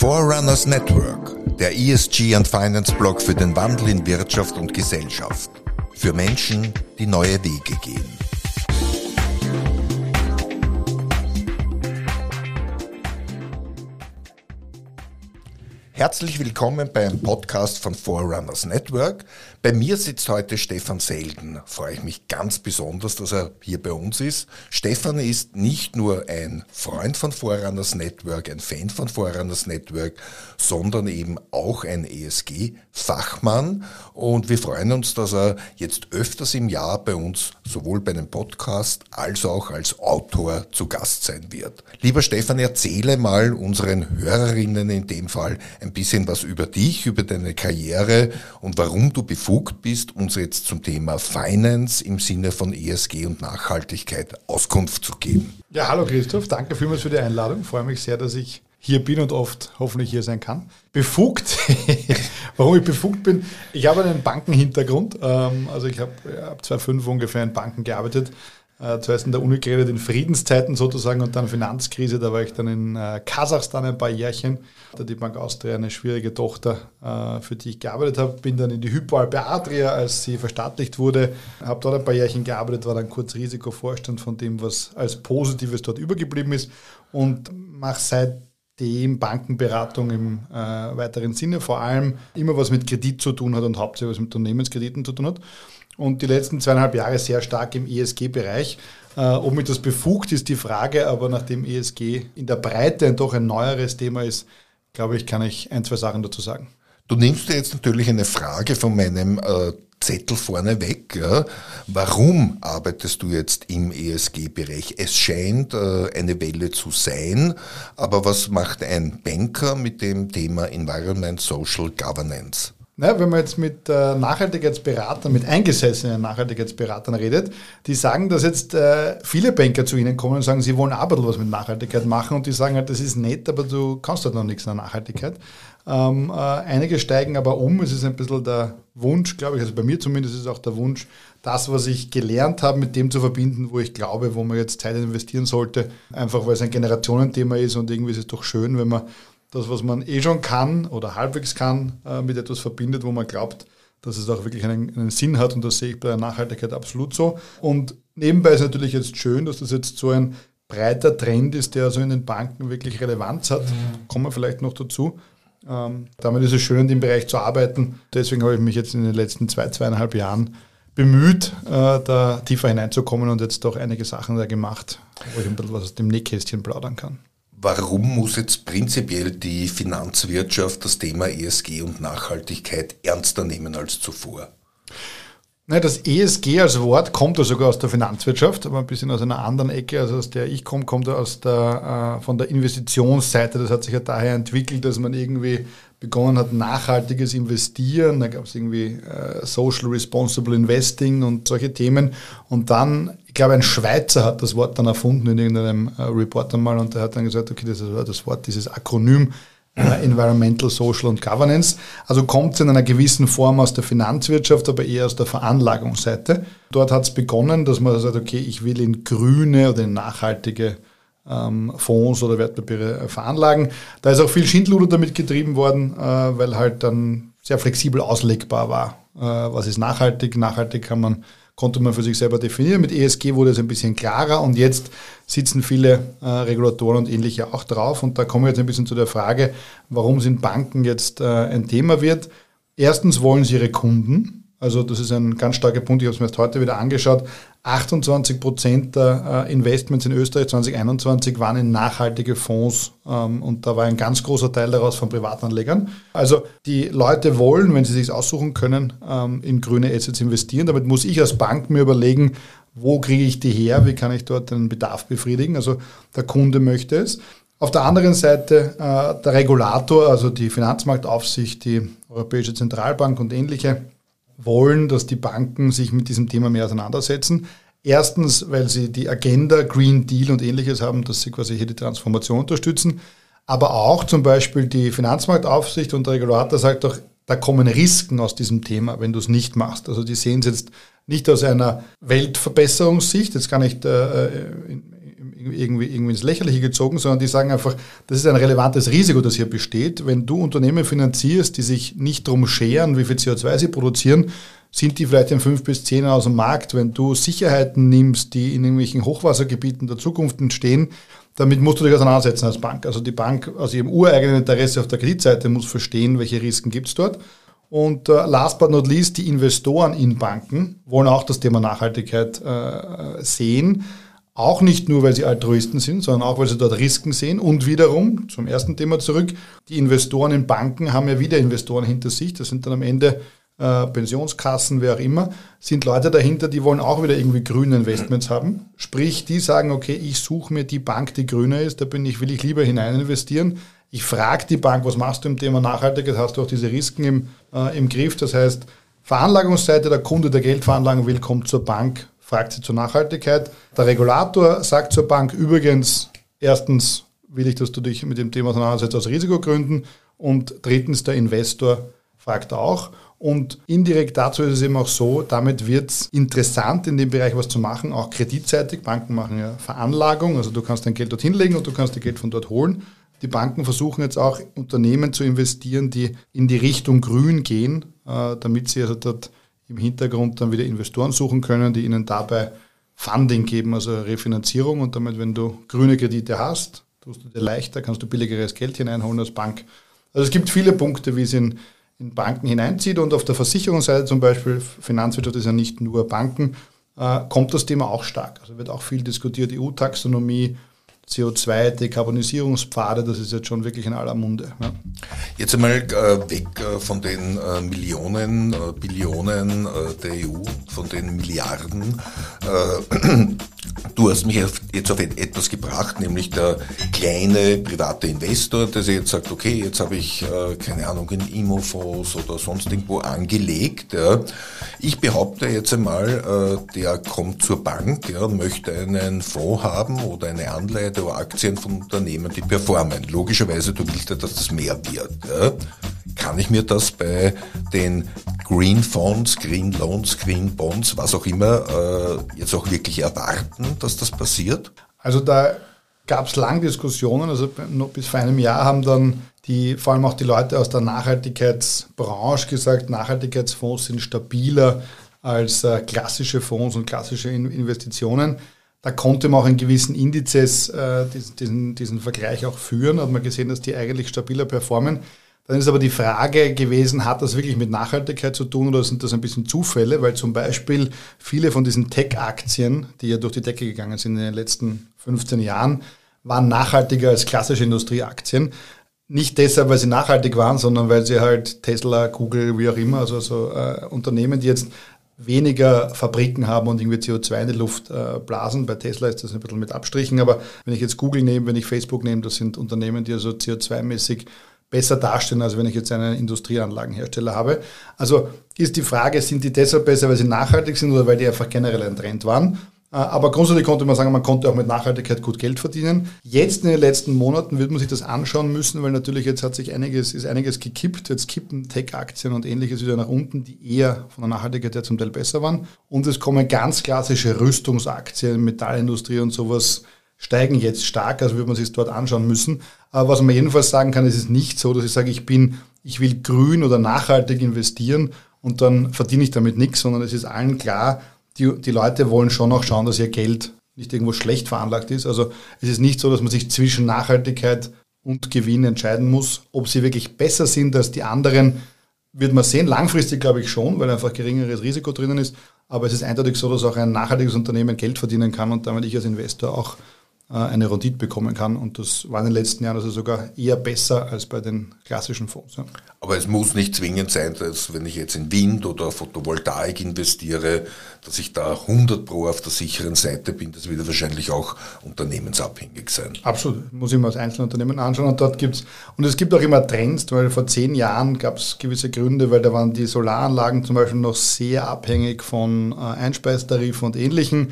Forerunners Network, der ESG und Finance Blog für den Wandel in Wirtschaft und Gesellschaft. Für Menschen, die neue Wege gehen. Herzlich willkommen beim Podcast von Forerunners Network. Bei mir sitzt heute Stefan Selden. Freue ich mich ganz besonders, dass er hier bei uns ist. Stefan ist nicht nur ein Freund von Forerunners Network, ein Fan von Forerunners Network, sondern eben auch ein ESG-Fachmann. Und wir freuen uns, dass er jetzt öfters im Jahr bei uns sowohl bei einem Podcast als auch als Autor zu Gast sein wird. Lieber Stefan, erzähle mal unseren Hörerinnen in dem Fall ein ein bisschen was über dich, über deine Karriere und warum du befugt bist, uns jetzt zum Thema Finance im Sinne von ESG und Nachhaltigkeit Auskunft zu geben. Ja, hallo Christoph, danke vielmals für die Einladung. Ich freue mich sehr, dass ich hier bin und oft hoffentlich hier sein kann. Befugt, warum ich befugt bin, ich habe einen Bankenhintergrund, ähm, also ich habe ab 2005 ungefähr in Banken gearbeitet, äh, zuerst in der Uni geredet, in Friedenszeiten sozusagen und dann Finanzkrise. Da war ich dann in äh, Kasachstan ein paar Jährchen. Da die Bank Austria eine schwierige Tochter, äh, für die ich gearbeitet habe. Bin dann in die Hypoalpe Adria, als sie verstaatlicht wurde. Habe dort ein paar Jährchen gearbeitet, war dann kurz Risikovorstand von dem, was als Positives dort übergeblieben ist und mache seitdem Bankenberatung im äh, weiteren Sinne, vor allem immer was mit Kredit zu tun hat und hauptsächlich was mit Unternehmenskrediten zu tun hat und die letzten zweieinhalb Jahre sehr stark im ESG-Bereich. Äh, ob mich das befugt, ist die Frage, aber nachdem ESG in der Breite doch ein neueres Thema ist, glaube ich, kann ich ein, zwei Sachen dazu sagen. Du nimmst dir jetzt natürlich eine Frage von meinem äh, Zettel vorne weg. Ja? Warum arbeitest du jetzt im ESG-Bereich? Es scheint äh, eine Welle zu sein, aber was macht ein Banker mit dem Thema Environment Social Governance? Na, wenn man jetzt mit äh, Nachhaltigkeitsberatern, mit eingesessenen Nachhaltigkeitsberatern redet, die sagen, dass jetzt äh, viele Banker zu ihnen kommen und sagen, sie wollen aber was mit Nachhaltigkeit machen und die sagen halt, das ist nett, aber du kannst halt noch nichts an Nachhaltigkeit. Ähm, äh, einige steigen aber um, es ist ein bisschen der Wunsch, glaube ich, also bei mir zumindest ist es auch der Wunsch, das, was ich gelernt habe, mit dem zu verbinden, wo ich glaube, wo man jetzt Zeit investieren sollte, einfach weil es ein Generationenthema ist und irgendwie ist es doch schön, wenn man das, was man eh schon kann oder halbwegs kann, äh, mit etwas verbindet, wo man glaubt, dass es auch wirklich einen, einen, Sinn hat und das sehe ich bei der Nachhaltigkeit absolut so. Und nebenbei ist natürlich jetzt schön, dass das jetzt so ein breiter Trend ist, der also in den Banken wirklich Relevanz hat. Mhm. Kommen wir vielleicht noch dazu. Ähm, damit ist es schön, in dem Bereich zu arbeiten. Deswegen habe ich mich jetzt in den letzten zwei, zweieinhalb Jahren bemüht, äh, da tiefer hineinzukommen und jetzt doch einige Sachen da gemacht, wo ich ein bisschen was aus dem Nähkästchen plaudern kann. Warum muss jetzt prinzipiell die Finanzwirtschaft das Thema ESG und Nachhaltigkeit ernster nehmen als zuvor? Das ESG als Wort kommt ja sogar aus der Finanzwirtschaft, aber ein bisschen aus einer anderen Ecke, also aus der ich komme, kommt er aus der, äh, von der Investitionsseite. Das hat sich ja daher entwickelt, dass man irgendwie begonnen hat, nachhaltiges Investieren. Da gab es irgendwie äh, Social Responsible Investing und solche Themen. Und dann, ich glaube, ein Schweizer hat das Wort dann erfunden in irgendeinem äh, Report einmal und der hat dann gesagt, okay, das ist das Wort, dieses Akronym äh, Environmental, Social und Governance. Also kommt es in einer gewissen Form aus der Finanzwirtschaft, aber eher aus der Veranlagungsseite. Dort hat es begonnen, dass man sagt, okay, ich will in grüne oder in nachhaltige ähm, Fonds oder Wertpapiere äh, veranlagen. Da ist auch viel Schindluder damit getrieben worden, äh, weil halt dann sehr flexibel auslegbar war. Äh, was ist nachhaltig? Nachhaltig kann man, konnte man für sich selber definieren. Mit ESG wurde es ein bisschen klarer und jetzt sitzen viele äh, Regulatoren und ähnliche auch drauf. Und da kommen wir jetzt ein bisschen zu der Frage, warum sind Banken jetzt äh, ein Thema wird. Erstens wollen sie ihre Kunden, also das ist ein ganz starker Punkt, ich habe es mir erst heute wieder angeschaut. 28 Prozent der äh, Investments in Österreich 2021 waren in nachhaltige Fonds ähm, und da war ein ganz großer Teil daraus von Privatanlegern. Also die Leute wollen, wenn sie sich aussuchen können, ähm, in grüne Assets investieren. Damit muss ich als Bank mir überlegen, wo kriege ich die her, wie kann ich dort den Bedarf befriedigen. Also der Kunde möchte es. Auf der anderen Seite äh, der Regulator, also die Finanzmarktaufsicht, die Europäische Zentralbank und ähnliche, wollen, dass die Banken sich mit diesem Thema mehr auseinandersetzen. Erstens, weil sie die Agenda Green Deal und ähnliches haben, dass sie quasi hier die Transformation unterstützen. Aber auch zum Beispiel die Finanzmarktaufsicht und der Regulator sagt doch, da kommen Risiken aus diesem Thema, wenn du es nicht machst. Also die sehen es jetzt nicht aus einer Weltverbesserungssicht, jetzt gar nicht äh, in, irgendwie, irgendwie ins Lächerliche gezogen, sondern die sagen einfach, das ist ein relevantes Risiko, das hier besteht. Wenn du Unternehmen finanzierst, die sich nicht darum scheren, wie viel CO2 sie produzieren, sind die vielleicht in fünf bis zehn Jahren aus dem Markt. Wenn du Sicherheiten nimmst, die in irgendwelchen Hochwassergebieten der Zukunft entstehen, damit musst du dich auseinandersetzen als Bank. Also die Bank aus ihrem ureigenen Interesse auf der Kreditseite muss verstehen, welche Risiken es dort. Und äh, last but not least, die Investoren in Banken wollen auch das Thema Nachhaltigkeit äh, sehen. Auch nicht nur, weil sie Altruisten sind, sondern auch, weil sie dort Risiken sehen. Und wiederum, zum ersten Thema zurück, die Investoren in Banken haben ja wieder Investoren hinter sich. Das sind dann am Ende äh, Pensionskassen, wer auch immer, sind Leute dahinter, die wollen auch wieder irgendwie grüne Investments haben. Sprich, die sagen, okay, ich suche mir die Bank, die grüner ist, da bin ich, will ich lieber hinein investieren. Ich frage die Bank, was machst du im Thema Nachhaltigkeit? Hast du auch diese Risiken im, äh, im Griff? Das heißt, Veranlagungsseite, der Kunde, der Geld veranlagen will, kommt zur Bank, fragt sie zur Nachhaltigkeit. Der Regulator sagt zur Bank übrigens, erstens will ich, dass du dich mit dem Thema auseinandersetzt aus Risikogründen und drittens der Investor fragt auch. Und indirekt dazu ist es eben auch so, damit wird es interessant, in dem Bereich was zu machen, auch kreditseitig. Banken machen ja Veranlagung, also du kannst dein Geld dorthin legen und du kannst dein Geld von dort holen. Die Banken versuchen jetzt auch Unternehmen zu investieren, die in die Richtung grün gehen, äh, damit sie also dort im Hintergrund dann wieder Investoren suchen können, die ihnen dabei Funding geben, also Refinanzierung. Und damit, wenn du grüne Kredite hast, tust du dir leichter, kannst du billigeres Geld hineinholen als Bank. Also es gibt viele Punkte, wie es in in Banken hineinzieht. Und auf der Versicherungsseite zum Beispiel, Finanzwirtschaft ist ja nicht nur Banken, äh, kommt das Thema auch stark. Also wird auch viel diskutiert, EU-Taxonomie, CO2, Dekarbonisierungspfade, das ist jetzt schon wirklich in aller Munde. Ja. Jetzt einmal äh, weg äh, von den äh, Millionen, Billionen der EU, von den Milliarden. Du hast mich jetzt auf etwas gebracht, nämlich der kleine private Investor, der sich jetzt sagt, okay, jetzt habe ich, keine Ahnung, in Immofonds oder sonst irgendwo angelegt. Ich behaupte jetzt einmal, der kommt zur Bank, ja, möchte einen Fonds haben oder eine Anleihe oder Aktien von Unternehmen, die performen. Logischerweise, du willst ja, dass das mehr wird. Ja? Kann ich mir das bei den Green Fonds, Green Loans, Green Bonds, was auch immer, äh, jetzt auch wirklich erwarten, dass das passiert? Also da gab es lange Diskussionen. Also bis vor einem Jahr haben dann die, vor allem auch die Leute aus der Nachhaltigkeitsbranche gesagt, Nachhaltigkeitsfonds sind stabiler als äh, klassische Fonds und klassische Investitionen. Da konnte man auch in gewissen Indizes äh, diesen, diesen Vergleich auch führen, hat man gesehen, dass die eigentlich stabiler performen. Dann ist aber die Frage gewesen, hat das wirklich mit Nachhaltigkeit zu tun oder sind das ein bisschen Zufälle? Weil zum Beispiel viele von diesen Tech-Aktien, die ja durch die Decke gegangen sind in den letzten 15 Jahren, waren nachhaltiger als klassische Industrieaktien. Nicht deshalb, weil sie nachhaltig waren, sondern weil sie halt Tesla, Google, wie auch immer, also so äh, Unternehmen, die jetzt weniger Fabriken haben und irgendwie CO2 in die Luft äh, blasen. Bei Tesla ist das ein bisschen mit Abstrichen, aber wenn ich jetzt Google nehme, wenn ich Facebook nehme, das sind Unternehmen, die also CO2-mäßig besser dastehen, als wenn ich jetzt einen Industrieanlagenhersteller habe. Also ist die Frage, sind die deshalb besser, weil sie nachhaltig sind oder weil die einfach generell ein Trend waren? Äh, aber grundsätzlich konnte man sagen, man konnte auch mit Nachhaltigkeit gut Geld verdienen. Jetzt in den letzten Monaten wird man sich das anschauen müssen, weil natürlich jetzt hat sich einiges, ist einiges gekippt. Jetzt kippen Tech-Aktien und ähnliches wieder nach unten, die eher von der Nachhaltigkeit her zum Teil besser waren. Und es kommen ganz klassische Rüstungsaktien, Metallindustrie und sowas steigen jetzt stark, also würde man sich dort anschauen müssen. Aber was man jedenfalls sagen kann, es ist nicht so, dass ich sage, ich bin, ich will grün oder nachhaltig investieren und dann verdiene ich damit nichts, sondern es ist allen klar, die, die Leute wollen schon auch schauen, dass ihr Geld nicht irgendwo schlecht veranlagt ist. Also es ist nicht so, dass man sich zwischen Nachhaltigkeit und Gewinn entscheiden muss. Ob sie wirklich besser sind als die anderen, wird man sehen. Langfristig glaube ich schon, weil einfach geringeres Risiko drinnen ist. Aber es ist eindeutig so, dass auch ein nachhaltiges Unternehmen Geld verdienen kann und damit ich als Investor auch eine Rendite bekommen kann. Und das war in den letzten Jahren also sogar eher besser als bei den klassischen Fonds. Ja. Aber es muss nicht zwingend sein, dass wenn ich jetzt in Wind oder Photovoltaik investiere, dass ich da 100 pro auf der sicheren Seite bin. Das wird wahrscheinlich auch unternehmensabhängig sein. Absolut. Muss ich mir als Einzelunternehmen anschauen. Und dort gibt's, und es gibt auch immer Trends, weil vor zehn Jahren gab es gewisse Gründe, weil da waren die Solaranlagen zum Beispiel noch sehr abhängig von äh, Einspeistarifen und ähnlichen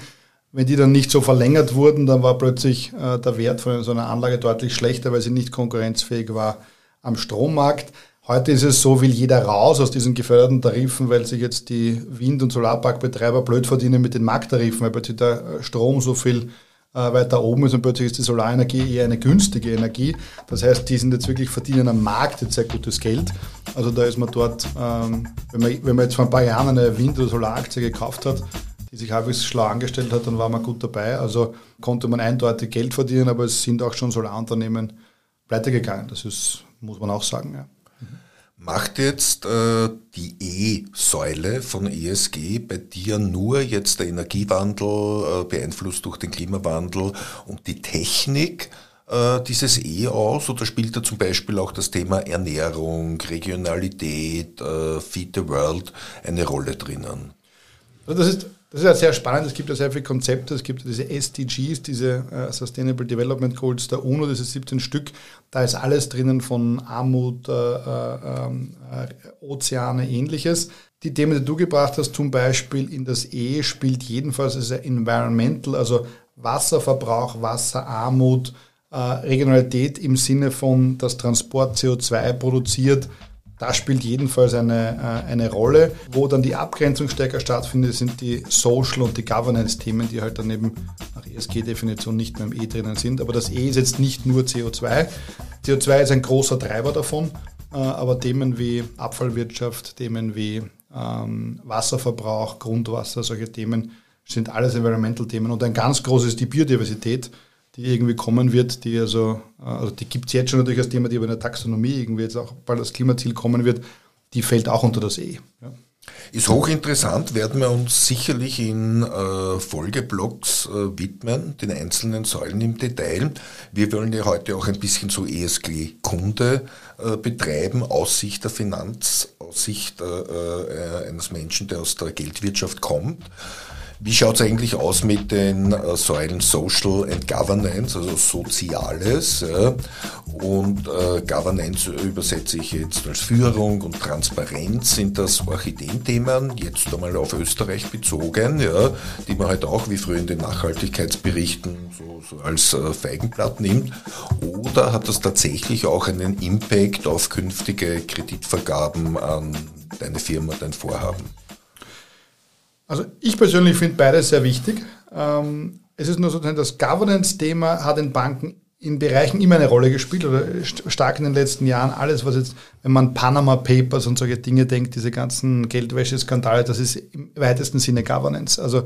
wenn die dann nicht so verlängert wurden, dann war plötzlich äh, der Wert von so einer Anlage deutlich schlechter, weil sie nicht konkurrenzfähig war am Strommarkt. Heute ist es so, will jeder raus aus diesen geförderten Tarifen, weil sich jetzt die Wind- und Solarparkbetreiber blöd verdienen mit den Markttarifen, weil plötzlich der Strom so viel äh, weiter oben ist und plötzlich ist die Solarenergie eher eine günstige Energie. Das heißt, die sind jetzt wirklich verdienen am Markt jetzt sehr gutes Geld. Also da ist man dort, ähm, wenn, man, wenn man jetzt vor ein paar Jahren eine Wind- oder Solaraktie gekauft hat, die sich halbwegs schlau angestellt hat, dann war man gut dabei. Also konnte man eindeutig Geld verdienen, aber es sind auch schon Solarunternehmen pleite gegangen. Das ist, muss man auch sagen. Ja. Macht jetzt äh, die E-Säule von ESG bei dir nur jetzt der Energiewandel äh, beeinflusst durch den Klimawandel und die Technik äh, dieses E aus oder spielt da zum Beispiel auch das Thema Ernährung, Regionalität, äh, Feed the World eine Rolle drinnen? Das ist das ist ja sehr spannend. Es gibt ja sehr viele Konzepte. Es gibt diese SDGs, diese uh, Sustainable Development Goals der UNO, das ist 17 Stück. Da ist alles drinnen von Armut, äh, äh, äh, Ozeane, ähnliches. Die Themen, die du gebracht hast, zum Beispiel in das E, spielt jedenfalls also Environmental, also Wasserverbrauch, Wasserarmut, äh, Regionalität im Sinne von, dass Transport CO2 produziert das spielt jedenfalls eine, äh, eine Rolle. Wo dann die Abgrenzung stärker stattfindet, sind die Social- und die Governance-Themen, die halt dann eben nach ESG-Definition nicht mehr im E drinnen sind. Aber das E ist jetzt nicht nur CO2. CO2 ist ein großer Treiber davon, äh, aber Themen wie Abfallwirtschaft, Themen wie ähm, Wasserverbrauch, Grundwasser, solche Themen sind alles Environmental-Themen. Und ein ganz großes ist die Biodiversität die irgendwie kommen wird, die also, äh, also die gibt es jetzt schon natürlich als Thema, die aber in der Taxonomie irgendwie jetzt auch bald das Klimaziel kommen wird, die fällt auch unter das E. Ja. Ist hochinteressant, werden wir uns sicherlich in äh, Folgeblocks äh, widmen, den einzelnen Säulen im Detail. Wir wollen ja heute auch ein bisschen so ESG-Kunde äh, betreiben, aus Sicht der Finanz, aus Sicht äh, äh, eines Menschen, der aus der Geldwirtschaft kommt. Wie schaut es eigentlich aus mit den äh, Säulen Social and Governance, also Soziales? Ja? Und äh, Governance übersetze ich jetzt als Führung und Transparenz. Sind das Orchideenthemen, jetzt einmal auf Österreich bezogen, ja, die man halt auch wie früher in den Nachhaltigkeitsberichten so, so als äh, Feigenblatt nimmt? Oder hat das tatsächlich auch einen Impact auf künftige Kreditvergaben an deine Firma, dein Vorhaben? Also ich persönlich finde beides sehr wichtig. Ähm, es ist nur so, das Governance-Thema hat in Banken in Bereichen immer eine Rolle gespielt oder stark in den letzten Jahren. Alles, was jetzt, wenn man Panama Papers und solche Dinge denkt, diese ganzen Geldwäsche-Skandale, das ist im weitesten Sinne Governance. Also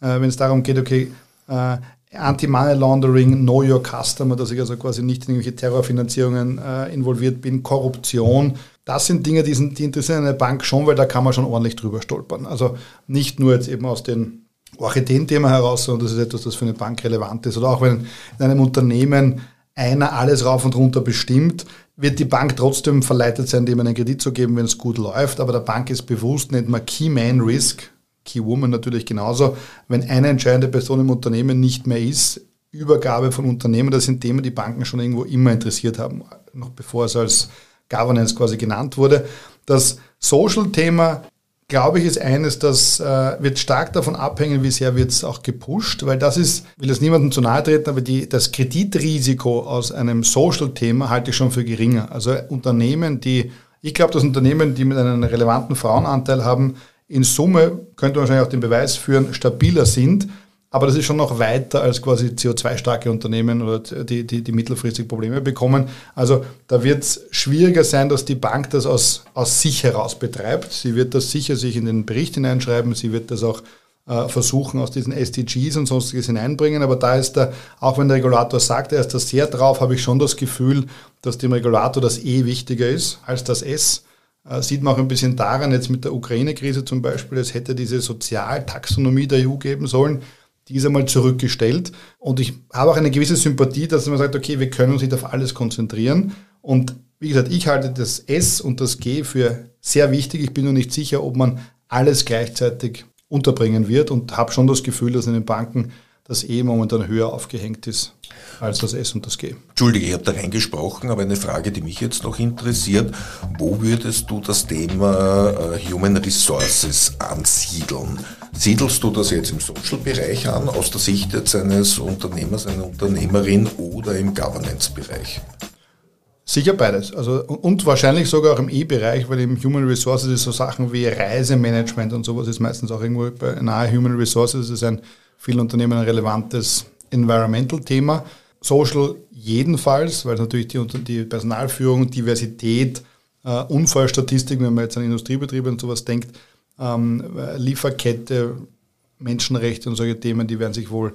äh, wenn es darum geht, okay, äh, Anti-Money Laundering, Know Your Customer, dass ich also quasi nicht in irgendwelche Terrorfinanzierungen äh, involviert bin, Korruption, das sind Dinge, die, sind, die interessieren eine Bank schon, weil da kann man schon ordentlich drüber stolpern. Also nicht nur jetzt eben aus den Orchideen-Thema heraus, sondern das ist etwas, das für eine Bank relevant ist. Oder auch wenn in einem Unternehmen einer alles rauf und runter bestimmt, wird die Bank trotzdem verleitet sein, dem einen Kredit zu geben, wenn es gut läuft. Aber der Bank ist bewusst, nennt man Key Man Risk, Key Woman natürlich genauso. Wenn eine entscheidende Person im Unternehmen nicht mehr ist, Übergabe von Unternehmen, das sind Themen, die Banken schon irgendwo immer interessiert haben, noch bevor es als Governance quasi genannt wurde. Das Social-Thema, glaube ich, ist eines, das äh, wird stark davon abhängen, wie sehr wird es auch gepusht, weil das ist, will das niemandem zu nahe treten, aber die, das Kreditrisiko aus einem Social-Thema halte ich schon für geringer. Also Unternehmen, die, ich glaube, dass Unternehmen, die mit einem relevanten Frauenanteil haben, in Summe könnte man wahrscheinlich auch den Beweis führen, stabiler sind, aber das ist schon noch weiter als quasi CO2-starke Unternehmen oder die, die, die mittelfristig Probleme bekommen. Also da wird es schwieriger sein, dass die Bank das aus, aus sich heraus betreibt. Sie wird das sicher sich in den Bericht hineinschreiben. Sie wird das auch äh, versuchen, aus diesen SDGs und sonstiges hineinbringen. Aber da ist da, auch wenn der Regulator sagt, er ist da sehr drauf, habe ich schon das Gefühl, dass dem Regulator das E wichtiger ist als das S. Äh, sieht man auch ein bisschen daran, jetzt mit der Ukraine-Krise zum Beispiel, es hätte diese Sozialtaxonomie der EU geben sollen die ist einmal zurückgestellt. Und ich habe auch eine gewisse Sympathie, dass man sagt, okay, wir können uns nicht auf alles konzentrieren. Und wie gesagt, ich halte das S und das G für sehr wichtig. Ich bin nur nicht sicher, ob man alles gleichzeitig unterbringen wird und habe schon das Gefühl, dass in den Banken das E momentan höher aufgehängt ist als das S und das G. Entschuldige, ich habe da reingesprochen, aber eine Frage, die mich jetzt noch interessiert, wo würdest du das Thema äh, Human Resources ansiedeln? Siedelst du das jetzt im Social-Bereich an, aus der Sicht jetzt eines Unternehmers, einer Unternehmerin oder im Governance-Bereich? Sicher beides. Also, und wahrscheinlich sogar auch im E-Bereich, weil im Human Resources ist so Sachen wie Reisemanagement und sowas ist meistens auch irgendwo nahe Human Resources. Ist ein vielen Unternehmen ein relevantes Environmental-Thema. Social jedenfalls, weil natürlich die, die Personalführung, Diversität, äh, Unfallstatistik, wenn man jetzt an Industriebetriebe und sowas denkt, ähm, Lieferkette, Menschenrechte und solche Themen, die werden sich wohl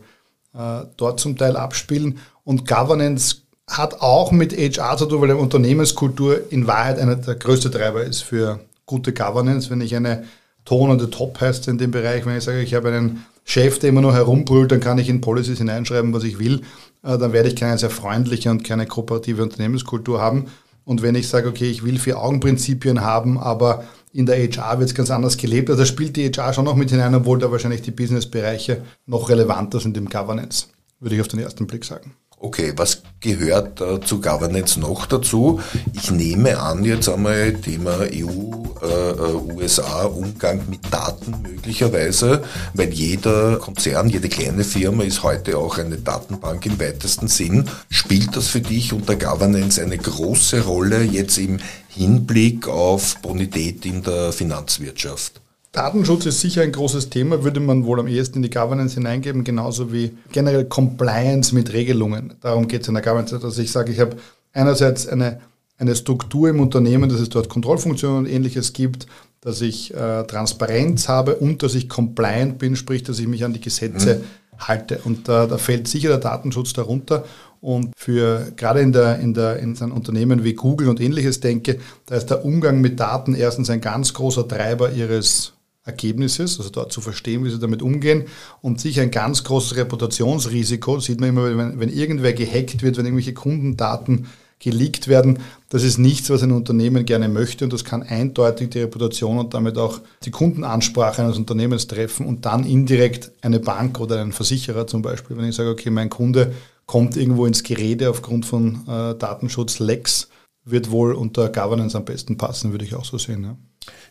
äh, dort zum Teil abspielen. Und Governance hat auch mit HR zu tun, weil Unternehmenskultur in Wahrheit einer der größte Treiber ist für gute Governance. Wenn ich eine tonende Top heißt in dem Bereich, wenn ich sage, ich habe einen Chef, der immer nur herumbrüllt, dann kann ich in Policies hineinschreiben, was ich will, äh, dann werde ich keine sehr freundliche und keine kooperative Unternehmenskultur haben. Und wenn ich sage, okay, ich will vier Augenprinzipien haben, aber in der HR wird es ganz anders gelebt, also spielt die HR schon noch mit hinein, obwohl da wahrscheinlich die Businessbereiche noch relevanter sind im Governance, würde ich auf den ersten Blick sagen. Okay, was gehört äh, zu Governance noch dazu? Ich nehme an, jetzt einmal Thema EU, äh, USA, Umgang mit Daten möglicherweise, weil jeder Konzern, jede kleine Firma ist heute auch eine Datenbank im weitesten Sinn. Spielt das für dich unter Governance eine große Rolle jetzt im Hinblick auf Bonität in der Finanzwirtschaft? Datenschutz ist sicher ein großes Thema, würde man wohl am ehesten in die Governance hineingeben, genauso wie generell Compliance mit Regelungen. Darum geht es in der Governance, dass ich sage, ich habe einerseits eine, eine Struktur im Unternehmen, dass es dort Kontrollfunktionen und ähnliches gibt, dass ich äh, Transparenz habe und dass ich compliant bin, sprich, dass ich mich an die Gesetze mhm. halte. Und äh, da fällt sicher der Datenschutz darunter. Und für gerade in der, in der, in so Unternehmen wie Google und ähnliches denke, da ist der Umgang mit Daten erstens ein ganz großer Treiber ihres Ergebnisses, also dort zu verstehen, wie sie damit umgehen und sicher ein ganz großes Reputationsrisiko, sieht man immer, wenn, wenn irgendwer gehackt wird, wenn irgendwelche Kundendaten geleakt werden, das ist nichts, was ein Unternehmen gerne möchte und das kann eindeutig die Reputation und damit auch die Kundenansprache eines Unternehmens treffen und dann indirekt eine Bank oder einen Versicherer zum Beispiel, wenn ich sage, okay, mein Kunde kommt irgendwo ins Gerede aufgrund von äh, Datenschutz-Lecks, wird wohl unter Governance am besten passen, würde ich auch so sehen. Ja.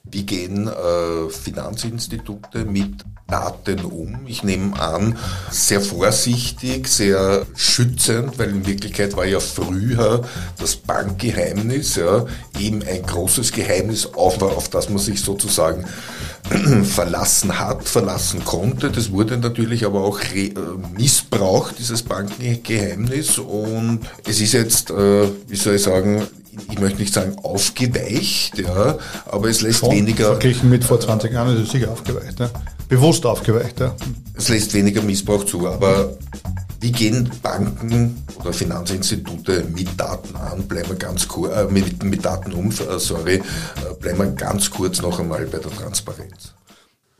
Wie gehen äh, Finanzinstitute mit Daten um? Ich nehme an, sehr vorsichtig, sehr schützend, weil in Wirklichkeit war ja früher das Bankgeheimnis ja, eben ein großes Geheimnis, auf, auf das man sich sozusagen verlassen hat, verlassen konnte. Das wurde natürlich aber auch äh, missbraucht, dieses Bankengeheimnis. Und es ist jetzt, äh, wie soll ich sagen, ich möchte nicht sagen aufgeweicht, ja, aber es lässt Schon weniger. Verglichen mit vor 20 Jahren ist es sicher aufgeweicht, ja. Bewusst aufgeweicht, ja. Es lässt weniger Missbrauch zu, aber wie gehen Banken oder Finanzinstitute mit Daten an? Bleiben wir ganz kurz, äh, mit, mit Daten um, äh, sorry, äh, bleiben wir ganz kurz noch einmal bei der Transparenz.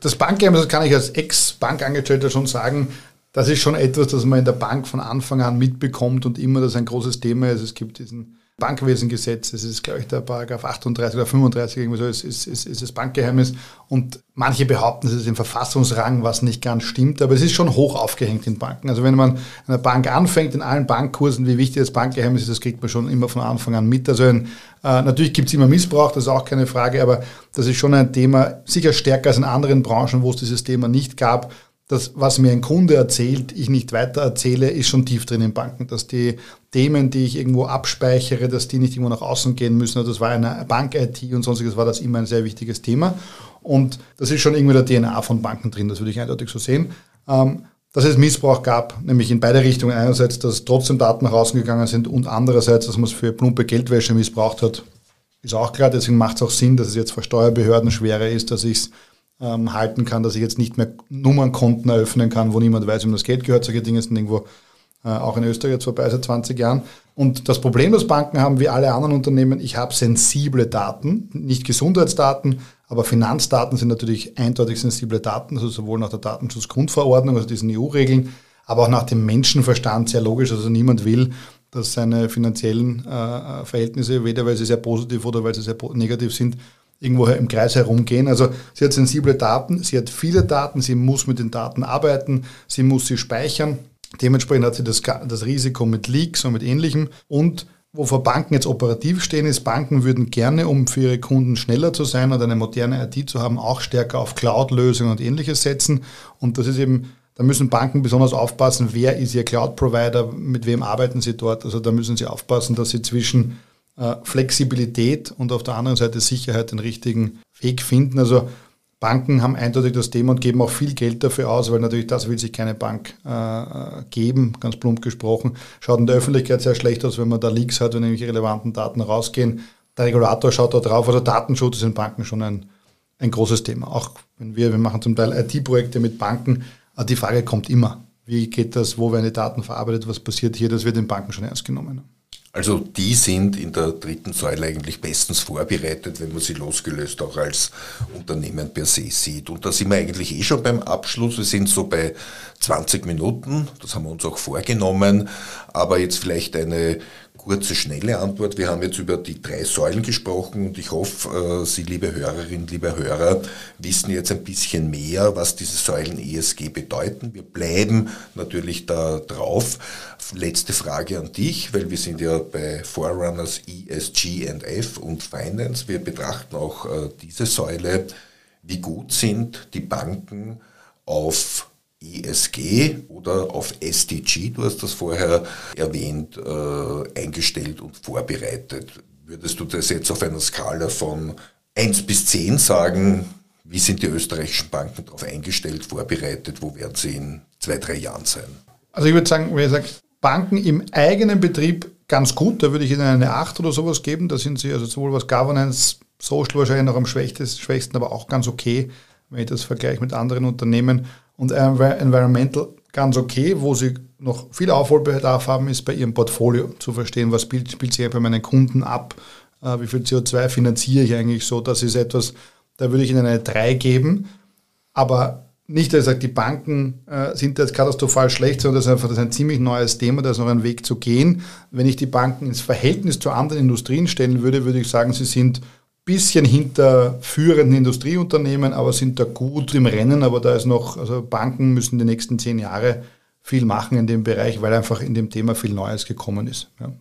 Das Bankgeheimnis, das kann ich als Ex-Bankangestellter schon sagen, das ist schon etwas, das man in der Bank von Anfang an mitbekommt und immer das ein großes Thema ist. Es gibt diesen Bankwesengesetz, das ist, glaube ich, der Paragraph 38 oder 35, irgendwie so, ist, ist, ist, ist das Bankgeheimnis. Und manche behaupten, es ist im Verfassungsrang, was nicht ganz stimmt, aber es ist schon hoch aufgehängt in Banken. Also wenn man einer Bank anfängt, in allen Bankkursen, wie wichtig das Bankgeheimnis ist, das kriegt man schon immer von Anfang an mit. Also ein, äh, natürlich gibt es immer Missbrauch, das ist auch keine Frage, aber das ist schon ein Thema, sicher stärker als in anderen Branchen, wo es dieses Thema nicht gab das, was mir ein Kunde erzählt, ich nicht weiter erzähle, ist schon tief drin in Banken. Dass die Themen, die ich irgendwo abspeichere, dass die nicht irgendwo nach außen gehen müssen. Das war eine Bank-IT und sonstiges war das immer ein sehr wichtiges Thema. Und das ist schon irgendwie der DNA von Banken drin, das würde ich eindeutig so sehen. Ähm, dass es Missbrauch gab, nämlich in beide Richtungen. Einerseits, dass trotzdem Daten nach außen gegangen sind und andererseits, dass man es für plumpe Geldwäsche missbraucht hat, ist auch klar. Deswegen macht es auch Sinn, dass es jetzt vor Steuerbehörden schwerer ist, dass ich es ähm, halten kann, dass ich jetzt nicht mehr Nummernkonten eröffnen kann, wo niemand weiß, wem das Geld gehört. Solche Dinge sind irgendwo auch in Österreich jetzt vorbei seit 20 Jahren. Und das Problem, das Banken haben, wie alle anderen Unternehmen, ich habe sensible Daten, nicht Gesundheitsdaten, aber Finanzdaten sind natürlich eindeutig sensible Daten, also sowohl nach der Datenschutzgrundverordnung, also diesen EU-Regeln, aber auch nach dem Menschenverstand sehr logisch. Also niemand will, dass seine finanziellen äh, Verhältnisse, weder weil sie sehr positiv oder weil sie sehr negativ sind, irgendwo im Kreis herumgehen. Also sie hat sensible Daten, sie hat viele Daten, sie muss mit den Daten arbeiten, sie muss sie speichern. Dementsprechend hat sie das, das Risiko mit Leaks und mit Ähnlichem. Und wovor Banken jetzt operativ stehen, ist, Banken würden gerne, um für ihre Kunden schneller zu sein und eine moderne IT zu haben, auch stärker auf Cloud-Lösungen und ähnliches setzen. Und das ist eben, da müssen Banken besonders aufpassen, wer ist ihr Cloud-Provider, mit wem arbeiten sie dort. Also da müssen sie aufpassen, dass sie zwischen äh, Flexibilität und auf der anderen Seite Sicherheit den richtigen Weg finden. Also Banken haben eindeutig das Thema und geben auch viel Geld dafür aus, weil natürlich das will sich keine Bank äh, geben, ganz plump gesprochen. Schaut in der Öffentlichkeit sehr schlecht aus, wenn man da Leaks hat, wenn nämlich relevanten Daten rausgehen. Der Regulator schaut da drauf, also Datenschutz ist in Banken schon ein, ein großes Thema. Auch wenn wir, wir machen zum Teil IT-Projekte mit Banken, die Frage kommt immer, wie geht das, wo werden die Daten verarbeitet, was passiert hier, das wird in Banken schon ernst genommen. Also die sind in der dritten Säule eigentlich bestens vorbereitet, wenn man sie losgelöst auch als Unternehmen per se sieht. Und da sind wir eigentlich eh schon beim Abschluss. Wir sind so bei 20 Minuten, das haben wir uns auch vorgenommen. Aber jetzt vielleicht eine kurze, schnelle Antwort. Wir haben jetzt über die drei Säulen gesprochen und ich hoffe, äh, Sie, liebe Hörerinnen, liebe Hörer, wissen jetzt ein bisschen mehr, was diese Säulen ESG bedeuten. Wir bleiben natürlich da drauf. Letzte Frage an dich, weil wir sind ja bei Forerunners ESG and F und Finance. Wir betrachten auch äh, diese Säule. Wie gut sind die Banken auf ESG oder auf SDG, du hast das vorher erwähnt, äh, eingestellt und vorbereitet. Würdest du das jetzt auf einer Skala von 1 bis 10 sagen? Wie sind die österreichischen Banken darauf eingestellt, vorbereitet? Wo werden sie in zwei, drei Jahren sein? Also ich würde sagen, wenn ich sage, Banken im eigenen Betrieb ganz gut, da würde ich ihnen eine 8 oder sowas geben. Da sind sie also sowohl was Governance, Social wahrscheinlich noch am schwächsten, aber auch ganz okay, wenn ich das vergleiche mit anderen Unternehmen und Environmental ganz okay. Wo sie noch viel Aufholbedarf haben, ist bei ihrem Portfolio zu verstehen, was spielt, spielt sich bei meinen Kunden ab, äh, wie viel CO2 finanziere ich eigentlich so. Das ist etwas, da würde ich ihnen eine 3 geben. Aber nicht, dass ich sage, die Banken äh, sind jetzt katastrophal schlecht, sondern das ist einfach das ist ein ziemlich neues Thema, da ist noch ein Weg zu gehen. Wenn ich die Banken ins Verhältnis zu anderen Industrien stellen würde, würde ich sagen, sie sind bisschen hinter führenden Industrieunternehmen, aber sind da gut im Rennen. Aber da ist noch, also Banken müssen die nächsten zehn Jahre viel machen in dem Bereich, weil einfach in dem Thema viel Neues gekommen ist. Ja.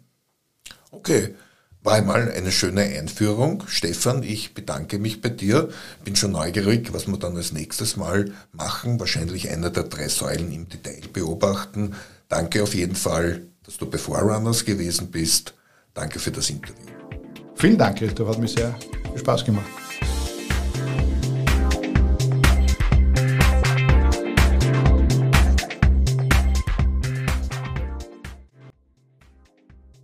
Okay. War einmal eine schöne Einführung. Stefan, ich bedanke mich bei dir. Bin schon neugierig, was wir dann als nächstes Mal machen. Wahrscheinlich einer der drei Säulen im Detail beobachten. Danke auf jeden Fall, dass du bei Forerunners gewesen bist. Danke für das Interview. Vielen Dank, Christoph, hat mir sehr Spaß gemacht.